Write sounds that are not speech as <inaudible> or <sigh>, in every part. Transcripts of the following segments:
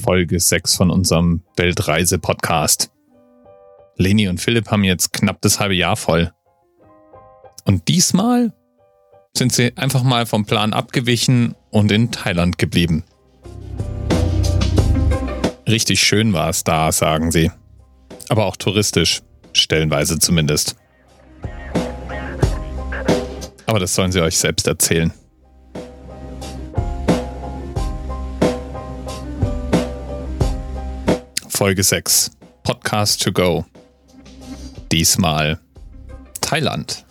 Folge 6 von unserem Weltreise-Podcast. Leni und Philipp haben jetzt knapp das halbe Jahr voll. Und diesmal sind sie einfach mal vom Plan abgewichen und in Thailand geblieben. Richtig schön war es da, sagen sie. Aber auch touristisch, stellenweise zumindest. Aber das sollen sie euch selbst erzählen. Folge 6. Podcast to go. Diesmal Thailand.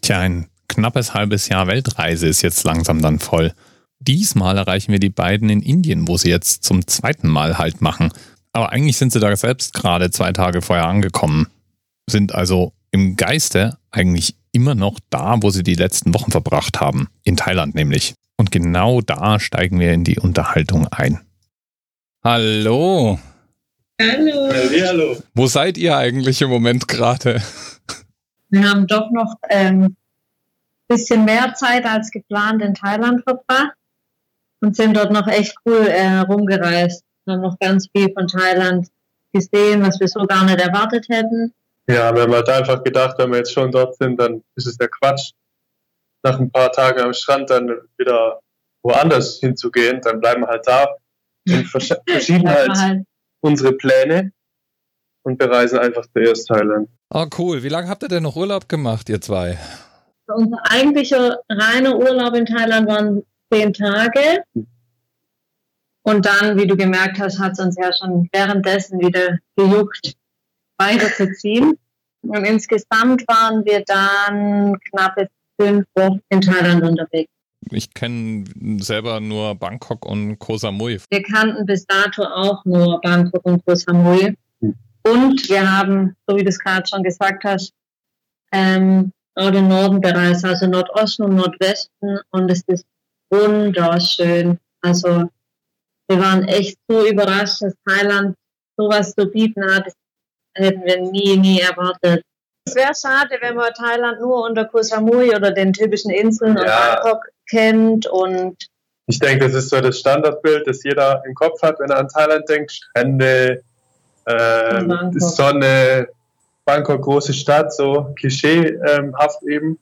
Tja, ein knappes halbes Jahr Weltreise ist jetzt langsam dann voll. Diesmal erreichen wir die beiden in Indien, wo sie jetzt zum zweiten Mal Halt machen. Aber eigentlich sind sie da selbst gerade zwei Tage vorher angekommen. Sind also im Geiste eigentlich immer noch da, wo sie die letzten Wochen verbracht haben. In Thailand nämlich. Und genau da steigen wir in die Unterhaltung ein. Hallo. Hallo. Hallo. Wo seid ihr eigentlich im Moment gerade? Wir haben doch noch ein ähm, bisschen mehr Zeit als geplant in Thailand verbracht und sind dort noch echt cool äh, rumgereist. Haben noch ganz viel von Thailand gesehen, was wir so gar nicht erwartet hätten. Ja, wir haben halt einfach gedacht, wenn wir jetzt schon dort sind, dann ist es der Quatsch, nach ein paar Tagen am Strand dann wieder woanders hinzugehen. Dann bleiben wir halt da und <laughs> verschieben halt, halt unsere Pläne und bereisen einfach zuerst Thailand. Oh, cool. Wie lange habt ihr denn noch Urlaub gemacht, ihr zwei? Unser eigentlicher reiner Urlaub in Thailand waren zehn Tage. Und dann, wie du gemerkt hast, hat es uns ja schon währenddessen wieder gejuckt, weiterzuziehen. Und insgesamt waren wir dann knappe fünf Wochen in Thailand unterwegs. Ich kenne selber nur Bangkok und Koh Samui. Wir kannten bis dato auch nur Bangkok und Koh Samui. Und wir haben, so wie du es gerade schon gesagt hast, ähm, auch den Norden bereist, also Nordosten und Nordwesten. Und es ist wunderschön. Also wir waren echt so überrascht, dass Thailand sowas zu bieten hat. Das hätten wir nie, nie erwartet. Es wäre schade, wenn man Thailand nur unter Koh Samui oder den typischen Inseln ja. und Bangkok kennt und ich denke, das ist so das Standardbild, das jeder im Kopf hat, wenn er an Thailand denkt. Strände, äh, Sonne, Bangkok, große Stadt, so klischeehaft eben.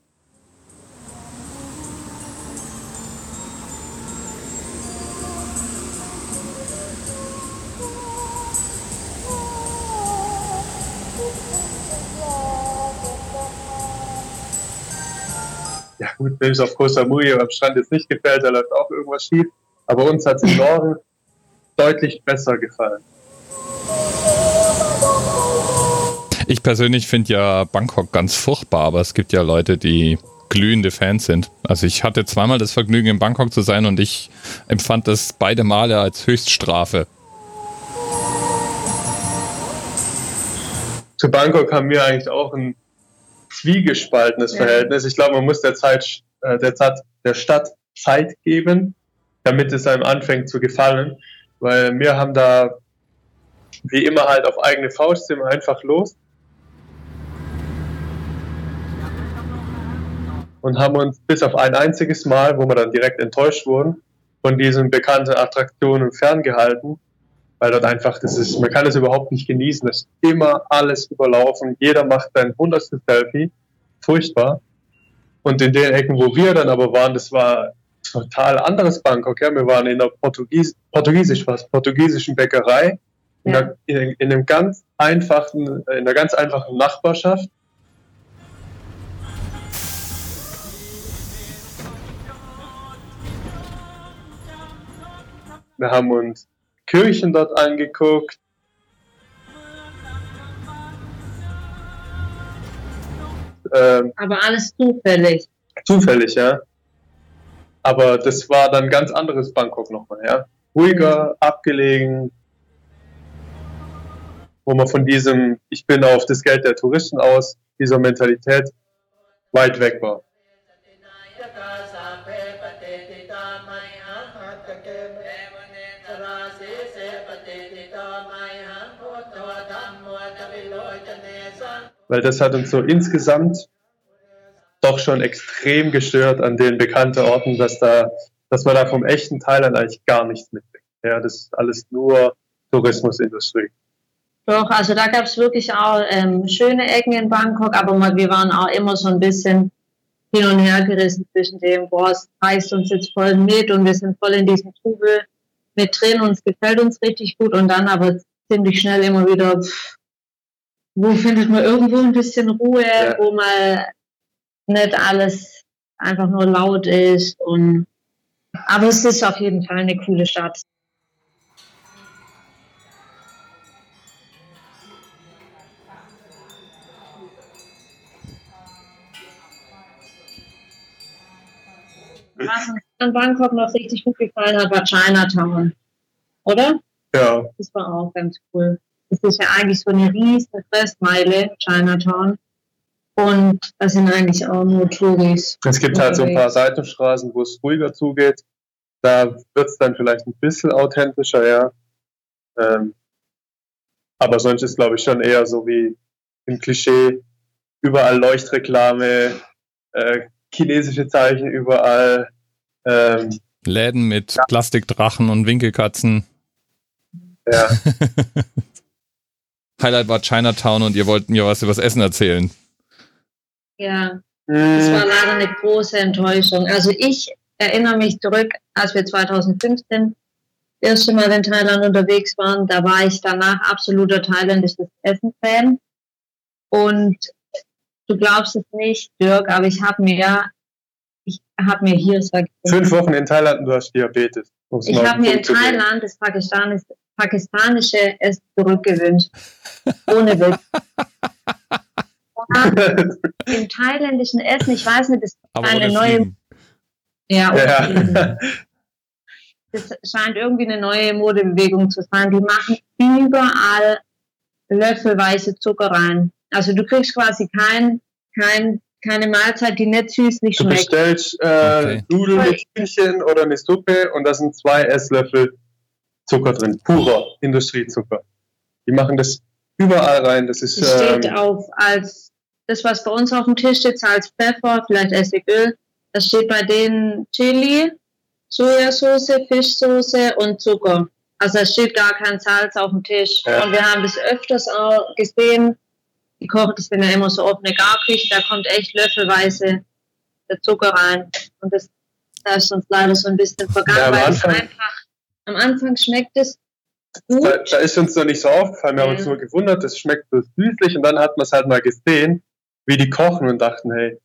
Ja gut, wenn es auf Koh Samui am Strand jetzt nicht gefällt, da läuft auch irgendwas schief. Aber uns hat es im Norden deutlich besser gefallen. Ich persönlich finde ja Bangkok ganz furchtbar, aber es gibt ja Leute, die glühende Fans sind. Also ich hatte zweimal das Vergnügen, in Bangkok zu sein und ich empfand das beide Male als Höchststrafe. Zu Bangkok haben wir eigentlich auch ein zwiegespaltenes ja. Verhältnis. Ich glaube, man muss der Zeit, äh, der, Zeit, der Stadt Zeit geben, damit es einem anfängt zu gefallen. Weil wir haben da wie immer halt auf eigene Faust sind wir einfach los. Und haben uns bis auf ein einziges Mal, wo wir dann direkt enttäuscht wurden, von diesen bekannten Attraktionen ferngehalten weil dort einfach, das ist, man kann es überhaupt nicht genießen. Es ist immer alles überlaufen. Jeder macht sein hundertstes Selfie. Furchtbar. Und in den Ecken, wo wir dann aber waren, das war total anderes Bangkok. Ja? Wir waren in einer Portugies Portugiesisch, was, portugiesischen Bäckerei, in, ja. einer, in, in, einem ganz einfachen, in einer ganz einfachen Nachbarschaft. Wir haben uns Kirchen dort angeguckt. Ähm, Aber alles zufällig. Zufällig, ja. Aber das war dann ganz anderes Bangkok nochmal, ja. Ruhiger, abgelegen, wo man von diesem, ich bin auf das Geld der Touristen aus, dieser Mentalität weit weg war. Weil das hat uns so insgesamt doch schon extrem gestört an den bekannten Orten, dass da, dass man da vom echten Thailand eigentlich gar nichts mitbringt. Ja, das ist alles nur Tourismusindustrie. Doch, also da gab es wirklich auch ähm, schöne Ecken in Bangkok, aber wir waren auch immer so ein bisschen hin und her gerissen zwischen dem, boah, es reißt uns jetzt voll mit und wir sind voll in diesem Trubel mit drin, uns gefällt uns richtig gut und dann aber ziemlich schnell immer wieder, pff, wo findet man irgendwo ein bisschen Ruhe, ja. wo mal nicht alles einfach nur laut ist und aber es ist auf jeden Fall eine coole Stadt. Was uns an Bangkok noch richtig gut gefallen hat, war Chinatown. Oder? Ja. Das war auch ganz cool. Das ist ja eigentlich so eine riesige Fressmeile, Chinatown. Und das sind eigentlich auch nur Touris. Es gibt halt so ein paar Seitenstraßen, wo es ruhiger zugeht. Da wird es dann vielleicht ein bisschen authentischer, ja. Ähm, aber sonst ist, glaube ich, schon eher so wie im Klischee. Überall Leuchtreklame, äh, chinesische Zeichen überall. Ähm, Läden mit ja. Plastikdrachen und Winkelkatzen. Ja. <laughs> Highlight war Chinatown und ihr wollt mir was über das Essen erzählen. Ja, das war leider eine große Enttäuschung. Also ich erinnere mich zurück, als wir 2015 das erste Mal in Thailand unterwegs waren, da war ich danach absoluter thailändisches Essen-Fan. Und du glaubst es nicht, Dirk, aber ich habe mir, ich habe mir hier, sag ich, fünf Wochen in Thailand und du hast Diabetes. Ich habe mir in Thailand das pakistanische, pakistanische Essen zurückgewünscht. Ohne Witz. <laughs> Im thailändischen Essen, ich weiß nicht, das ist aber eine neue. Ja, ja. Das scheint irgendwie eine neue Modebewegung zu sein. Die machen überall löffelweise Zucker rein. Also du kriegst quasi kein, kein, keine Mahlzeit, die nicht süßlich schmeckt. Du bestellst äh, okay. Nudeln mit Hühnchen oder eine Suppe und da sind zwei Esslöffel Zucker drin. Purer Industriezucker. Die machen das überall rein. Das ist. Das steht ähm, auf als das, was bei uns auf dem Tisch steht, als Pfeffer, vielleicht Essigöl. Das steht bei denen Chili, Sojasauce, Fischsoße und Zucker. Also es steht gar kein Salz auf dem Tisch. Ja. Und wir haben das öfters auch gesehen. Die kochen das sind ja immer so offene Garküche, da kommt echt löffelweise der Zucker rein. Und das, da ist uns leider so ein bisschen vergangen, ja, weil es einfach am Anfang schmeckt es gut. Da, da, ist uns noch nicht so aufgefallen. Wir ja. haben uns nur gewundert, das schmeckt so süßlich und dann hat man es halt mal gesehen, wie die kochen und dachten, hey,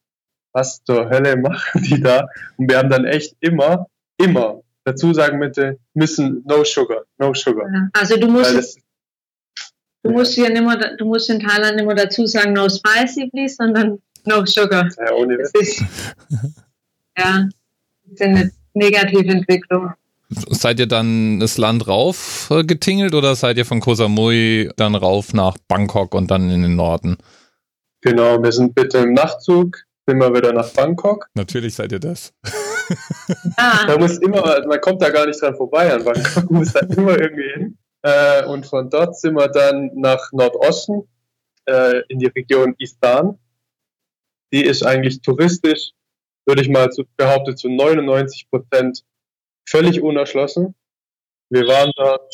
was zur Hölle machen die da? Und wir haben dann echt immer, immer dazu sagen bitte, müssen no sugar, no sugar. Ja. Also du musst, du musst hier nicht mehr, du musst in Thailand nicht mehr dazu sagen no spicy please, sondern no sugar. Ja, ohne das ist, ja, das ist eine negative Entwicklung. Seid ihr dann das Land rauf äh, getingelt oder seid ihr von Koh Samui dann rauf nach Bangkok und dann in den Norden? Genau, wir sind bitte im Nachtzug, sind wir wieder nach Bangkok. Natürlich seid ihr das. Ah. <laughs> Da muss immer, man kommt da gar nicht dran vorbei an Bangkok, muss da immer irgendwie hin. Äh, und von dort sind wir dann nach Nordosten äh, in die Region Istan. Die ist eigentlich touristisch, würde ich mal zu, behaupten, zu 99 Prozent völlig unerschlossen. Wir waren dort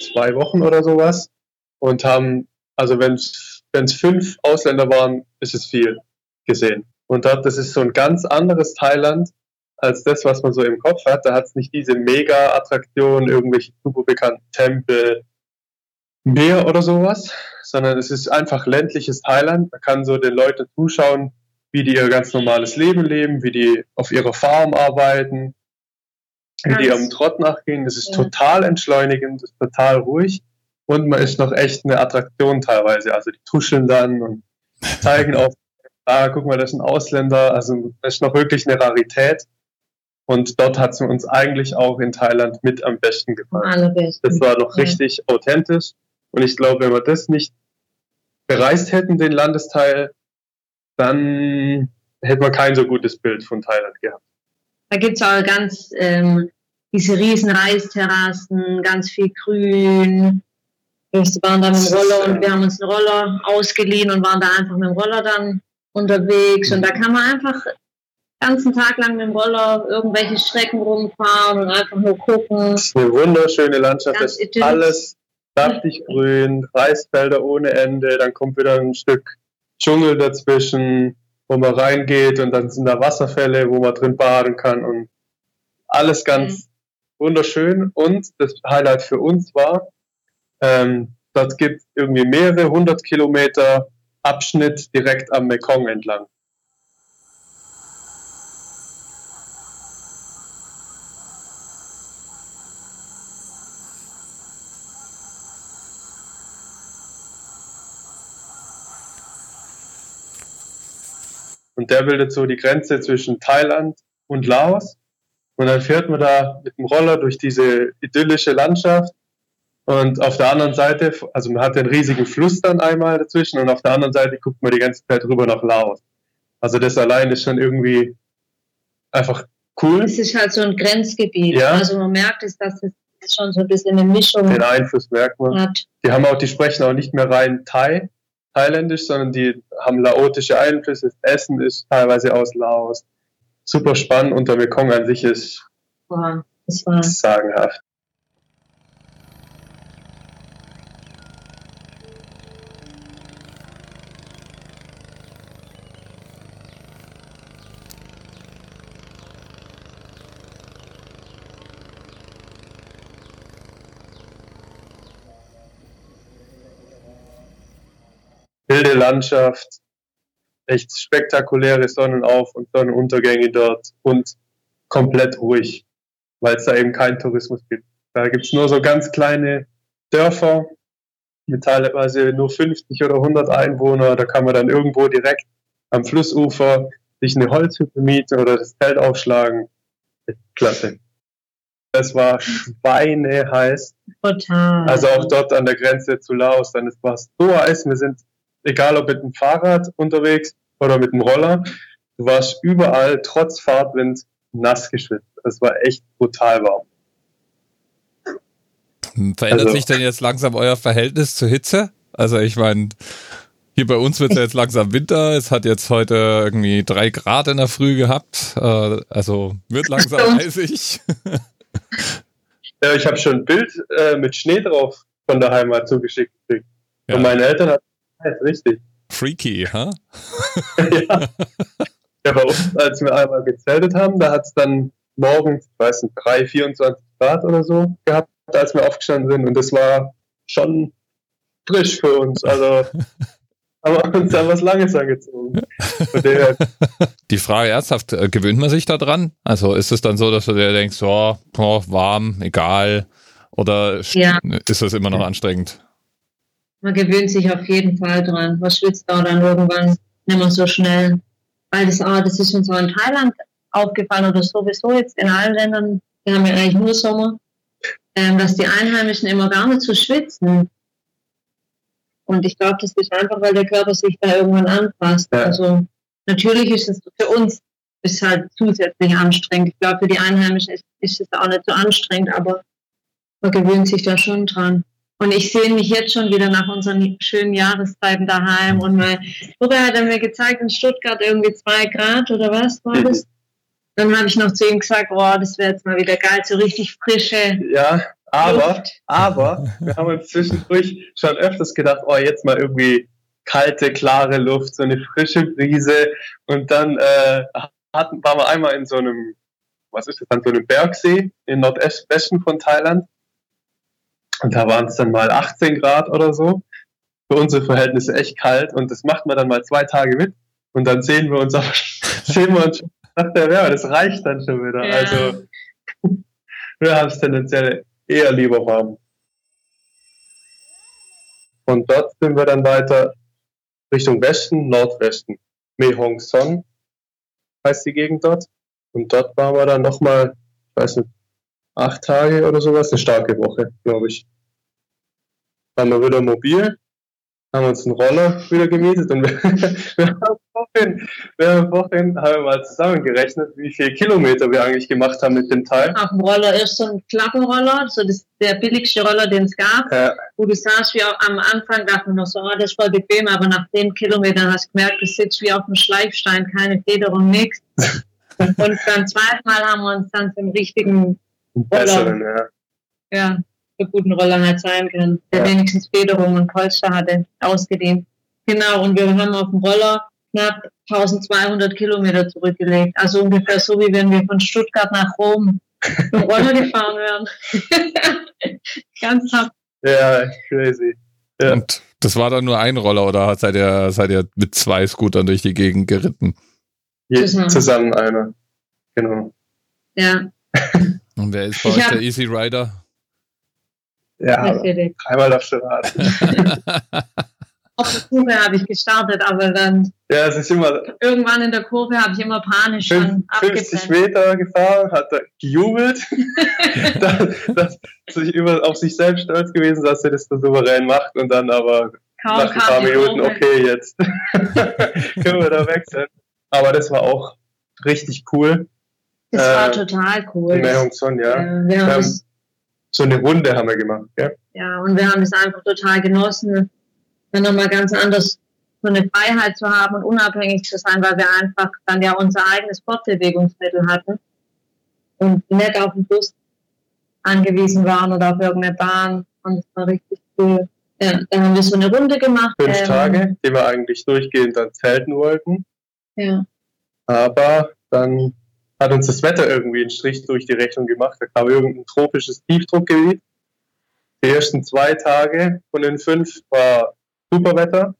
zwei Wochen oder sowas und haben, also wenn es fünf Ausländer waren, ist es viel gesehen. Und dort, das ist so ein ganz anderes Thailand als das, was man so im Kopf hat. Da hat es nicht diese Mega-Attraktionen, irgendwelche super bekannten Tempel, Meer oder sowas, sondern es ist einfach ländliches Thailand. Man kann so den Leuten zuschauen, wie die ihr ganz normales Leben leben, wie die auf ihrer Farm arbeiten, wie die am Trott nachgehen. Das ist ja. total entschleunigend, das ist total ruhig und man ist noch echt eine Attraktion teilweise. Also die tuscheln dann und zeigen auf, <laughs> ah, guck mal, das ist ein Ausländer. Also das ist noch wirklich eine Rarität. Und dort hat es uns eigentlich auch in Thailand mit am besten gefallen. Das war noch richtig ja. authentisch. Und ich glaube, wenn wir das nicht bereist hätten, den Landesteil, dann hätten wir kein so gutes Bild von Thailand gehabt. Da gibt es auch ganz ähm, diese riesen Reisterrassen, ganz viel Grün, Wir waren da mit dem Roller und wir haben uns einen Roller ausgeliehen und waren da einfach mit dem Roller dann unterwegs. Und da kann man einfach den ganzen Tag lang mit dem Roller irgendwelche Strecken rumfahren und einfach nur gucken. Das ist eine wunderschöne Landschaft. Das ist alles saftig grün, Reisfelder ohne Ende. Dann kommt wieder ein Stück Dschungel dazwischen, wo man reingeht und dann sind da Wasserfälle, wo man drin baden kann und alles ganz mhm. wunderschön. Und das Highlight für uns war, ähm, dort gibt es irgendwie mehrere hundert Kilometer Abschnitt direkt am Mekong entlang. Und der bildet so die Grenze zwischen Thailand und Laos. Und dann fährt man da mit dem Roller durch diese idyllische Landschaft. Und auf der anderen Seite, also man hat den riesigen Fluss dann einmal dazwischen und auf der anderen Seite guckt man die ganze Zeit rüber nach Laos. Also das allein ist schon irgendwie einfach cool. Es ist halt so ein Grenzgebiet. Ja. Also man merkt es, dass es schon so ein bisschen eine Mischung Den Einfluss merkt man. Hat. Die haben auch, die sprechen auch nicht mehr rein Thai, thailändisch, sondern die haben laotische Einflüsse. Das Essen ist teilweise aus Laos. Super spannend und der Mekong an sich ist Boah, das war sagenhaft. Wilde Landschaft, echt spektakuläre Sonnenauf- und Sonnenuntergänge dort und komplett ruhig, weil es da eben keinen Tourismus gibt. Da gibt es nur so ganz kleine Dörfer mit teilweise nur 50 oder 100 Einwohner. Da kann man dann irgendwo direkt am Flussufer sich eine Holzhütte mieten oder das Zelt aufschlagen. Klasse. Es war schweineheiß. Total. Also auch dort an der Grenze zu Laos. Dann war es so heiß. Wir sind egal ob mit dem Fahrrad unterwegs oder mit dem Roller, du warst überall trotz Fahrtwind nass geschwitzt. Es war echt brutal warm. Verändert also, sich denn jetzt langsam euer Verhältnis zur Hitze? Also ich meine, hier bei uns wird es ja jetzt langsam Winter. Es hat jetzt heute irgendwie drei Grad in der Früh gehabt. Äh, also wird langsam <laughs> eisig. ja, ich habe schon ein Bild äh, mit Schnee drauf von der Heimat zugeschickt gekriegt. Ja. Und meine Eltern hatten ist richtig. Freaky, ha? <laughs> ja. ja, bei uns, als wir einmal gezeltet haben, da hat es dann morgens, ich weiß nicht, 3, 24 Grad oder so gehabt, als wir aufgestanden sind. Und das war schon frisch für uns. Also <laughs> haben wir uns da was Langes angezogen. <laughs> Die Frage ernsthaft, äh, gewöhnt man sich da dran? Also ist es dann so, dass du dir denkst, oh, oh warm, egal? Oder ja. ist das immer noch anstrengend? Man gewöhnt sich auf jeden Fall dran. Man schwitzt da dann irgendwann nicht mehr so schnell. Weil das, ah, das ist uns auch in Thailand aufgefallen oder sowieso jetzt in allen Ländern, wir haben ja eigentlich nur Sommer, ähm, dass die Einheimischen immer gar nicht so schwitzen. Und ich glaube, das ist einfach, weil der Körper sich da irgendwann anpasst. Ja. Also natürlich ist es für uns ist halt zusätzlich anstrengend. Ich glaube, für die Einheimischen ist, ist es auch nicht so anstrengend, aber man gewöhnt sich da schon dran. Und ich sehe mich jetzt schon wieder nach unseren schönen Jahreszeiten daheim. Und mal, Florian hat er mir gezeigt, in Stuttgart irgendwie zwei Grad oder was war das? Dann habe ich noch zu ihm gesagt, oh, das wäre jetzt mal wieder geil, so richtig frische. Ja, aber, Luft. aber, wir haben uns zwischendurch schon öfters gedacht, oh, jetzt mal irgendwie kalte, klare Luft, so eine frische Brise. Und dann äh, hatten, waren wir einmal in so einem, was ist das dann, so einem Bergsee im Nordwesten von Thailand. Und da waren es dann mal 18 Grad oder so. Für unsere Verhältnisse echt kalt. Und das macht man dann mal zwei Tage mit. Und dann sehen wir uns, <laughs> auch, sehen wir uns nach der Wärme. Das reicht dann schon wieder. Ja. Also <laughs> wir haben es tendenziell eher lieber warm. Und dort sind wir dann weiter Richtung Westen, Nordwesten. Mehong Son heißt die Gegend dort. Und dort waren wir dann nochmal, ich weiß nicht, acht Tage oder sowas, eine starke Woche, glaube ich. Waren wir wieder mobil, haben uns einen Roller wieder gemietet und wir, <laughs> wir, haben vorhin, wir haben vorhin haben wir mal zusammengerechnet, wie viele Kilometer wir eigentlich gemacht haben mit dem Teil. Auf dem Roller ist so ein Klappenroller, so das, der billigste Roller, den es gab, Ja, wo du saßt wie auch am Anfang, dachte man noch so, oh, das ist voll bequem, aber nach zehn Kilometern hast du gemerkt, du sitzt wie auf dem Schleifstein, keine Federung, nichts. <laughs> Und beim zweiten Mal haben wir uns dann zum richtigen, einen besseren, ja. ja, so guten Roller halt sein können, der Ja. wenigstens Federung und Polster hatte, ausgedehnt. Genau, und wir haben auf dem Roller knapp 1200 Kilometer zurückgelegt. Also ungefähr so, wie wenn wir von Stuttgart nach Rom mit dem Roller <laughs> gefahren wären. <laughs> Ganz hart. Ja, crazy. Ja. Und das war dann nur ein Roller oder seid ihr, seid ihr mit zwei Scootern durch die Gegend geritten? Je, Zusammen. zusammen einer. Genau. Ja, <laughs> Und wer ist bei Ich euch der Easy Rider? Ja, dreimal darfst du raten. <laughs> Auf der Kurve habe ich gestartet, aber dann Ja, es ist immer irgendwann in der Kurve habe ich immer panisch schon fünf- 50 abgebremst. Meter gefahren, hat er gejubelt, <laughs> <laughs> dass, dass sich über, auf sich selbst stolz gewesen, dass er das so souverän macht und dann aber Kaum nach ein paar Minuten, okay, jetzt können wir da wechseln. Aber das war auch richtig cool. Das war äh, total cool. In Meerjungson, ja. Ja, wir haben Ähm, das, So eine Runde haben wir gemacht, gell? ja, und wir haben das einfach total genossen, dann nochmal ganz anders so eine Freiheit zu haben und unabhängig zu sein, weil wir einfach dann ja unser eigenes Fortbewegungsmittel hatten und nicht auf den Bus angewiesen waren oder auf irgendeine Bahn. Und das war richtig cool. Ja, dann haben wir so eine Runde gemacht. Fünf ähm, Tage, die wir eigentlich durchgehend dann zelten wollten. Ja. Aber dann hat uns das Wetter irgendwie einen Strich durch die Rechnung gemacht. Da kam irgendein tropisches Tiefdruckgebiet. Die ersten zwei Tage von den fünf war super Wetter.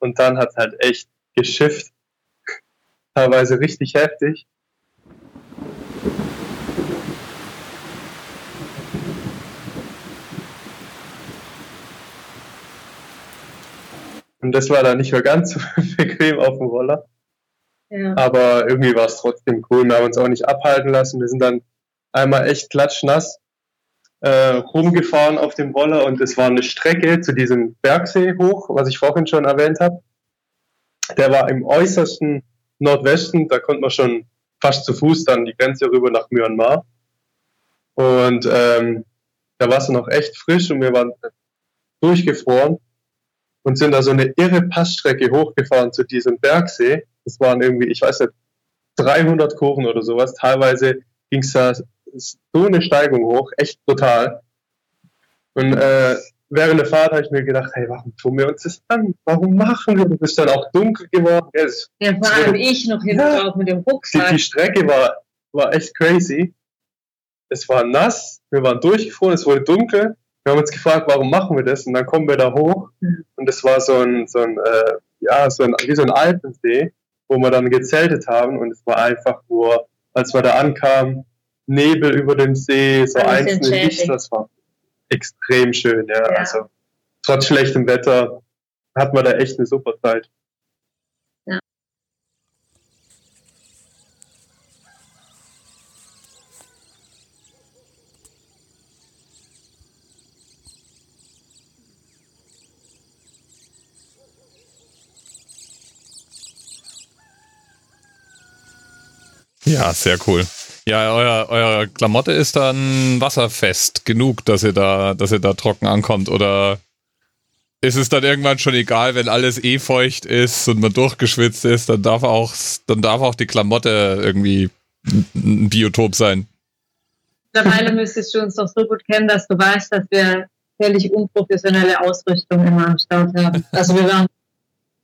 Und dann hat es halt echt geschifft. Teilweise richtig heftig. Und das war dann nicht mehr ganz so <laughs> bequem auf dem Roller. Aber irgendwie war es trotzdem cool. Wir haben uns auch nicht abhalten lassen. Wir sind dann einmal echt klatschnass äh, rumgefahren auf dem Roller und es war eine Strecke zu diesem Bergsee hoch, was ich vorhin schon erwähnt habe. Der war im äußersten Nordwesten, da konnte man schon fast zu Fuß dann die Grenze rüber nach Myanmar. Und ähm, da war es noch echt frisch und wir waren durchgefroren und sind da so eine irre Passstrecke hochgefahren zu diesem Bergsee. Das waren irgendwie, ich weiß nicht, 300 Kurven oder sowas. Teilweise ging es da so eine Steigung hoch, echt brutal. Und äh, während der Fahrt habe ich mir gedacht, hey, warum tun wir uns das an? Warum machen wir das? Es ist dann auch dunkel geworden. Ja, ja, vor allem ich noch hinten Ja. drauf mit dem die, Rucksack. die Strecke war, war echt crazy. Es war nass, wir waren durchgefroren, es wurde dunkel. Wir haben uns gefragt, warum machen wir das? Und dann kommen wir da hoch Mhm. und es war so ein, so ein, äh, ja, so ein, wie so ein Alpensee, wo wir dann gezeltet haben und es war einfach nur, als wir da ankamen, Nebel über dem See, so Alles einzelne. Lichter, das war extrem schön, ja. Ja. Also trotz schlechtem Wetter hat man da echt eine super Zeit. Ja, sehr cool. Ja, euer, euer Klamotte ist dann wasserfest genug, dass ihr da, dass ihr da trocken ankommt oder ist es dann irgendwann schon egal, wenn alles eh feucht ist und man durchgeschwitzt ist, dann darf auch, dann darf auch die Klamotte irgendwie ein Biotop sein. Mittlerweile müsstest du uns doch so gut kennen, dass du weißt, dass wir völlig unprofessionelle Ausrüstung immer am Start haben. Also wir waren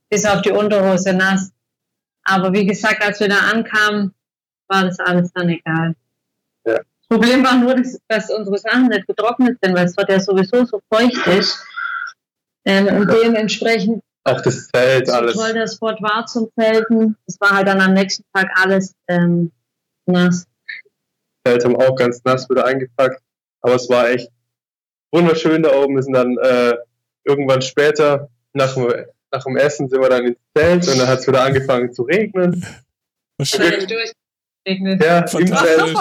bis auf die Unterhose nass. Aber wie gesagt, als wir da ankamen, war das alles dann egal. Ja. Das Problem war nur, dass, dass unsere Sachen nicht getrocknet sind, weil es dort ja sowieso so feucht ist. Ähm, und dementsprechend Auch das Zelt, so alles. toll der Spot war zum Zelten. Es war halt dann am nächsten Tag alles ähm, nass. Zelt haben auch ganz nass wieder eingepackt. Aber es war echt wunderschön da oben. Wir sind dann äh, irgendwann später nach dem, nach dem Essen sind wir dann ins Zelt und dann hat es wieder angefangen zu regnen. Schnell durchgeregnet. <laughs> Ja, im Fantastisch.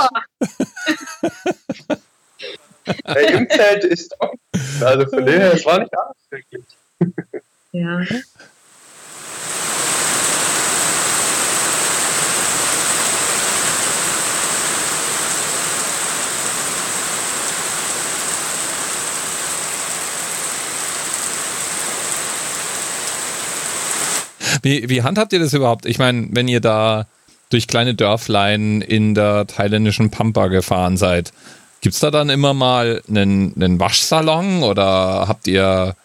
Zelt, äh, im Zelt ist trocken. Also von dem her, es war nicht alles wirklich. Ja. Wie, wie handhabt ihr das überhaupt? Ich meine, wenn ihr da durch kleine Dörflein in der thailändischen Pampa gefahren seid, gibt's da dann immer mal einen, einen Waschsalon oder habt ihr,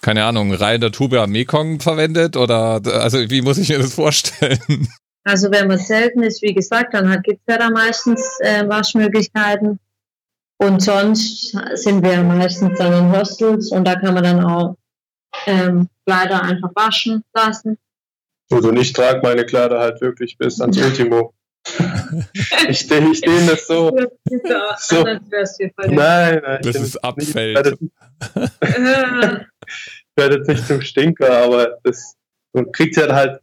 keine Ahnung, Reihe der Tube am Mekong verwendet? Oder also wie muss ich mir das vorstellen? Also wenn man selten ist, wie gesagt, dann gibt es ja da meistens äh, Waschmöglichkeiten. Und sonst sind wir meistens dann in Hostels und da kann man dann auch ähm, Kleider einfach waschen lassen. Also ich trage meine Kleider halt wirklich bis ans Ultimo. <laughs> ich stehe ich dehne <laughs> das so. so. Nein, nein. Das ist abfällt. <laughs> Ich werde jetzt nicht zum Stinker, aber das man kriegt ja halt,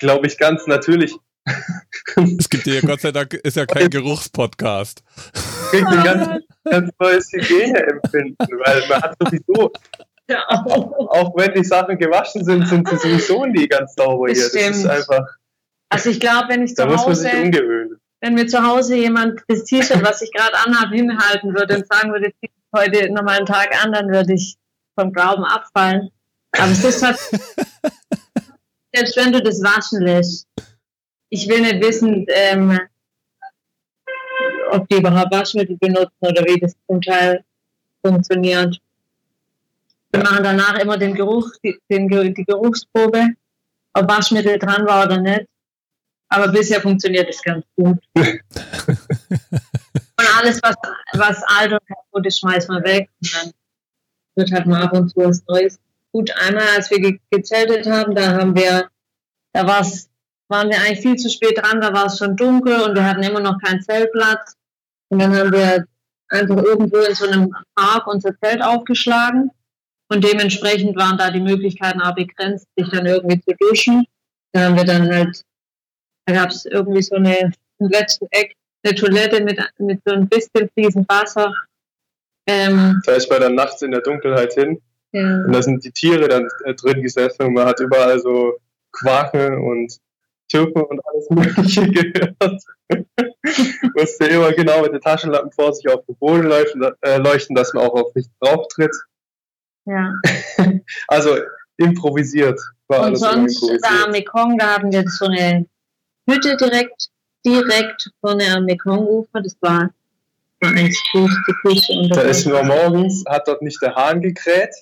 glaube ich, ganz natürlich. es gibt ja Gott sei Dank, ist ja kein Geruchspodcast. Kriegt ein ganz, ganz neues Hygieneempfinden, weil man hat sowieso ja. <laughs> Auch wenn die Sachen gewaschen sind, sind sie sowieso nie ganz sauber das hier. Stimmt. Das ist einfach. Also ich glaube, wenn ich zu da muss man Hause, sich umgewöhnen. wenn mir zu Hause jemand das T-Shirt, was ich gerade anhabe, hinhalten würde und sagen würde, zieh heute nochmal einen Tag an, dann würde ich vom Glauben abfallen. Aber es ist halt, <laughs> selbst wenn du das waschen lässt, ich will nicht wissen, ähm, ob die überhaupt Waschmittel benutzen oder wie das zum Teil funktioniert. Wir machen danach immer den Geruch, die, den, die Geruchsprobe, ob Waschmittel dran war oder nicht. Aber bisher funktioniert es ganz gut. <laughs> und alles, was, was alt und kaputt ist, schmeißt man weg. Und dann wird halt mal ab und zu was Neues. Gut, einmal, als wir ge gezeltet haben, da haben wir, da war's, waren wir eigentlich viel zu spät dran, da war es schon dunkel und wir hatten immer noch keinen Zeltplatz. Und dann haben wir einfach irgendwo in so einem Park unser Zelt aufgeschlagen und dementsprechend waren da die Möglichkeiten auch begrenzt, sich dann irgendwie zu duschen. Da haben wir dann halt, da gab es irgendwie so eine, im letzten Eck, eine Toilette mit, mit so ein bisschen fließend Wasser. Ähm, da ist man dann nachts in der Dunkelheit hin. Ja. Und da sind die Tiere dann äh, drin gesessen und man hat überall so Quaken und Türken und alles Mögliche <laughs> gehört. Musste immer genau mit den Taschenlampen vor sich auf den Boden leuchten, äh, leuchten dass man auch auf nichts drauf tritt. Ja. <laughs> also improvisiert. War und sonst da am Mekong, da haben wir so eine Hütte direkt, direkt vorne am Mekong-Ufer. Das war, war eigentlich die Küche. Da ist nur morgens, hat dort nicht der Hahn gekräht,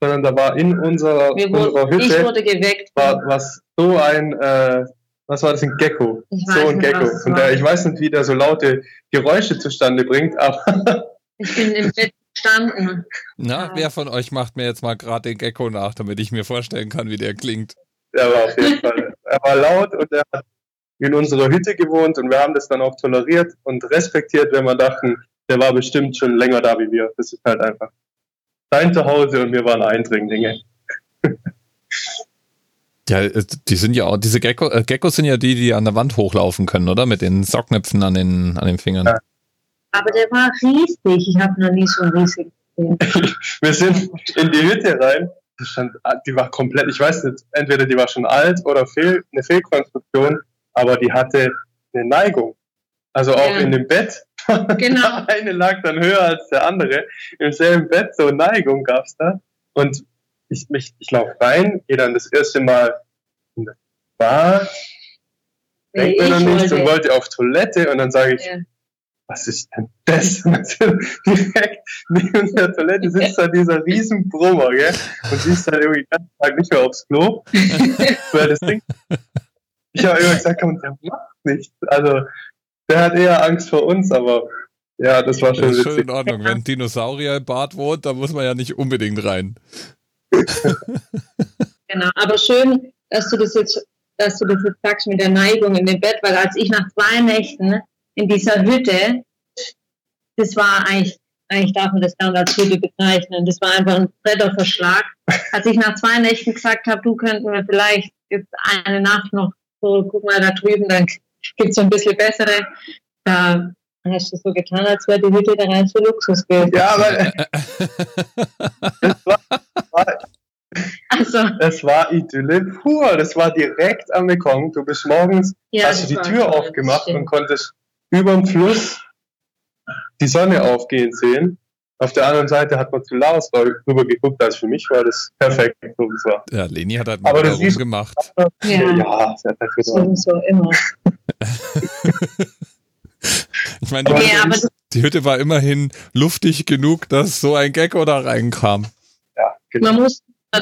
sondern da war in unserer, wurden, unserer Hütte ich wurde geweckt. War, was so ein, äh, was war das, ein Gecko? Ich so ein nicht, Gecko. Und der, ich weiß nicht, wie der so laute Geräusche zustande bringt, aber. ich bin im Bett verstanden. Na, wer von euch macht mir jetzt mal gerade den Gecko nach, damit ich mir vorstellen kann, wie der klingt? Der war auf jeden Fall, er war laut und er hat in unserer Hütte gewohnt und wir haben das dann auch toleriert und respektiert, wenn wir dachten, der war bestimmt schon länger da wie wir. Das ist halt einfach sein Zuhause und wir waren Eindringlinge. <laughs> Ja, äh, die sind ja auch, diese Gecko, äh, Geckos sind ja die, die an der Wand hochlaufen können, oder? Mit den Saugnäpfen an den, an den Fingern. Ja. Aber der war riesig. Ich habe noch nie so riesigen gesehen. <laughs> Wir sind in die Hütte rein. Die, stand, die war komplett, ich weiß nicht, entweder die war schon alt oder fehl, eine Fehlkonstruktion, aber die hatte eine Neigung. Also auch ja. in dem Bett. <laughs> Genau. der eine lag dann höher als der andere. Im selben Bett, so Neigung gab es da. Und ich, ich, ich laufe rein, gehe dann das erste Mal in das Bar, denkt mir noch nichts und wollte auf Toilette und dann sage ich, ja was ist denn das? <laughs> direkt neben der Toilette sitzt da dieser riesen Brummer, gell? Und sie ist dann irgendwie den ganzen Tag nicht mehr aufs Klo. <laughs> weil das Ding, ich habe immer gesagt, komm, der macht nichts. Also, der hat eher Angst vor uns, aber ja, das war schon das ist witzig. schon in Ordnung. Wenn ein Dinosaurier im Bad wohnt, dann muss man ja nicht unbedingt rein. <laughs> genau, aber schön, dass du das jetzt, dass du das jetzt sagst mit der Neigung in dem Bett, weil als ich nach zwei Nächten in dieser Hütte, das war eigentlich, eigentlich darf man das gar nicht als Hütte bezeichnen, das war einfach ein Bretterverschlag. Als ich nach zwei Nächten gesagt habe, du könnten wir vielleicht jetzt eine Nacht noch so, guck mal da drüben, dann gibt es ein bisschen bessere, da hast du so getan, als wäre die Hütte der reinste Luxus gewesen. Ja, aber <laughs> das war, war Also. Das war Idylle pur. Das war direkt am Mekong. Du bist morgens, ja, hast du die Tür aufgemacht und konntest über dem Fluss die Sonne aufgehen sehen. Auf der anderen Seite hat man zu Laos rüber geguckt, also für mich war das perfekt. So war. Ja, Leni hat halt mal Aber rumgemacht. Ja, ja sehr perfekt. So, immer. <laughs> ich meine, die, okay, Hütte, die Hütte war immerhin luftig genug, dass so ein Gecko da reinkam. Ja, genau. Man muss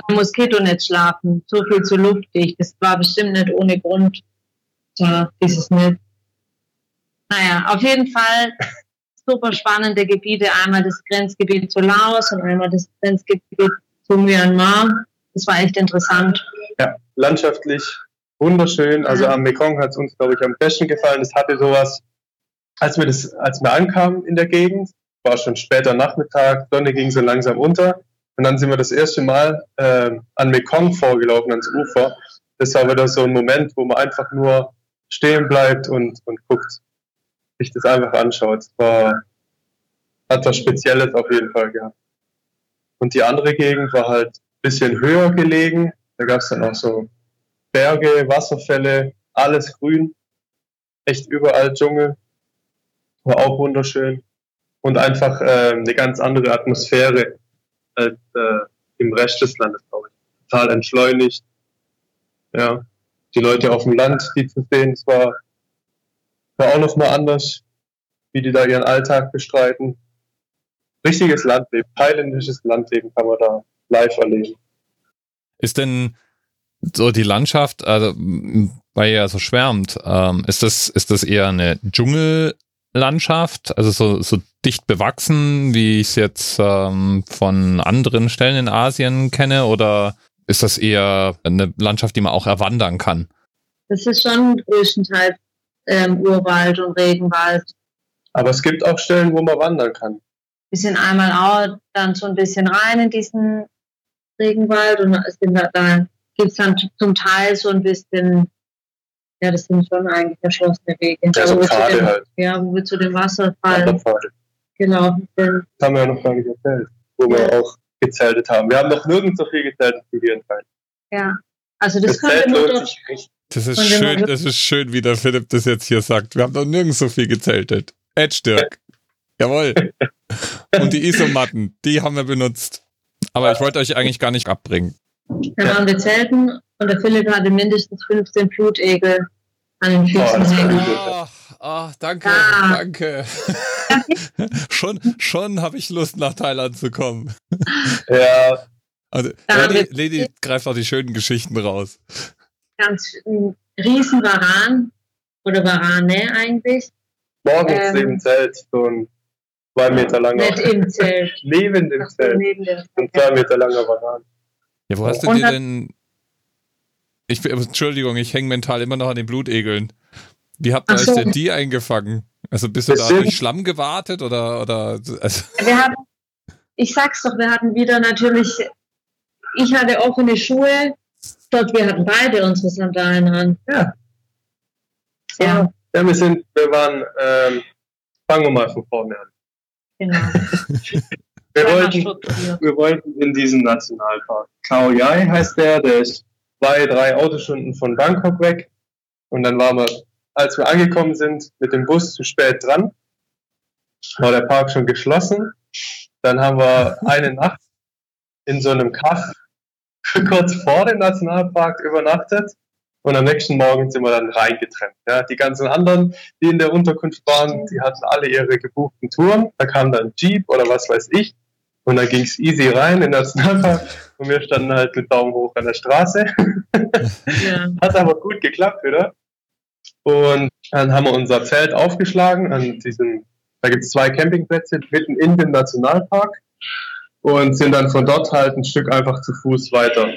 im Moskitonetz schlafen. So viel zu luftig. Das war bestimmt nicht ohne Grund. Ja, dieses Netz. Naja, auf jeden Fall super spannende Gebiete. Einmal das Grenzgebiet zu Laos und einmal das Grenzgebiet zu Myanmar. Das war echt interessant. Ja, landschaftlich wunderschön. Also am Mekong hat es uns, glaube ich, am besten gefallen. Es hatte sowas, als wir, das, als wir ankamen in der Gegend, war schon später Nachmittag, Sonne ging so langsam unter. Und dann sind wir das erste Mal äh, an Mekong vorgelaufen, ans Ufer. Das war wieder so ein Moment, wo man einfach nur stehen bleibt und, und guckt, sich das einfach anschaut. Es war, hat was Spezielles auf jeden Fall gehabt. Und die andere Gegend war halt ein bisschen höher gelegen. Da gab es dann auch so Berge, Wasserfälle, alles grün. Echt überall Dschungel. War auch wunderschön. Und einfach äh, eine ganz andere Atmosphäre als äh, im Rest des Landes, glaube ich. Total entschleunigt. Ja. Die Leute auf dem Land, die zu sehen, es war war auch nochmal anders, wie die da ihren Alltag bestreiten. Richtiges Landleben, thailändisches Landleben kann man da live erleben. Ist denn so die Landschaft, also weil ihr ja so schwärmt, ähm, ist das, ist das eher eine Dschungellandschaft, also so, so dicht bewachsen, wie ich es jetzt ähm, von anderen Stellen in Asien kenne, oder ist das eher eine Landschaft, die man auch erwandern kann? Das ist schon größtenteils ähm, Urwald und Regenwald. Aber es gibt auch Stellen, wo man wandern kann. Wir sind einmal auch dann so ein bisschen rein in diesen Regenwald und da, da gibt es dann zum Teil so ein bisschen, ja, das sind schon eigentlich erschlossene Wege. Ja, so Pfade dem, halt. Ja, wo wir zu dem Wasserfall gelaufen sind. Das haben wir ja noch gar nicht erzählt, wo ja. wir auch gezeltet haben. Wir haben noch nirgends so viel gezeltet wie hier in Köln. Ja, also das, das Zelt lohnt sich richtig. Das ist schön, das ist schön, wie der Philipp das jetzt hier sagt. Wir haben doch nirgends so viel gezeltet. Edge Dirk. <laughs> Jawohl. Und die Isomatten, die haben wir benutzt. Aber ich wollte euch eigentlich gar nicht abbringen. Wir waren gezelten und der Philipp hatte mindestens 15 Blutegel an den Füßen hängen. Oh, oh, danke, ah. danke. <laughs> schon schon habe ich Lust, nach Thailand zu kommen. Ja. Also, Lady, Lady greift auch die schönen Geschichten raus ganz ein riesen Varan oder Varane eigentlich. Morgens ähm, neben Zelt, so ein zwei Meter langer. Nicht im Zelt. <laughs> neben dem so, Zelt. Neben dem Ein zwei Meter langer Varan. Ja, wo hast du dir denn. Ich, Entschuldigung, ich hänge mental immer noch an den Blutegeln. Wie habt ihr so. euch denn die eingefangen? Also bist du da durch Schlamm gewartet oder, oder also. <laughs> Wir hatten, ich sag's doch, wir hatten wieder natürlich, ich hatte offene Schuhe, glaube, wir hatten beide unsere Sandalen an. Ja. Ja, ja wir sind, wir waren, ähm, fangen wir mal von vorne an. Genau. <laughs> wir, wollten, wir wollten in diesen Nationalpark. Khao Yai heißt der, der ist zwei, drei Autostunden von Bangkok weg. Und dann waren wir, als wir angekommen sind, mit dem Bus zu spät dran, war der Park schon geschlossen. Dann haben wir eine Nacht in so einem Kaff <laughs> kurz vor dem Nationalpark übernachtet und am nächsten Morgen sind wir dann reingetrennt. Ja, die ganzen anderen, die in der Unterkunft waren, die hatten alle ihre gebuchten Touren. Da kam dann Jeep oder was weiß ich. Und dann ging es easy rein in den Nationalpark <laughs> und wir standen halt mit Daumen hoch an der Straße. <laughs> Ja. Hat aber gut geklappt wieder. Und dann haben wir unser Zelt aufgeschlagen an diesem, da gibt es zwei Campingplätze mitten in dem Nationalpark und sind dann von dort halt ein Stück einfach zu Fuß weiter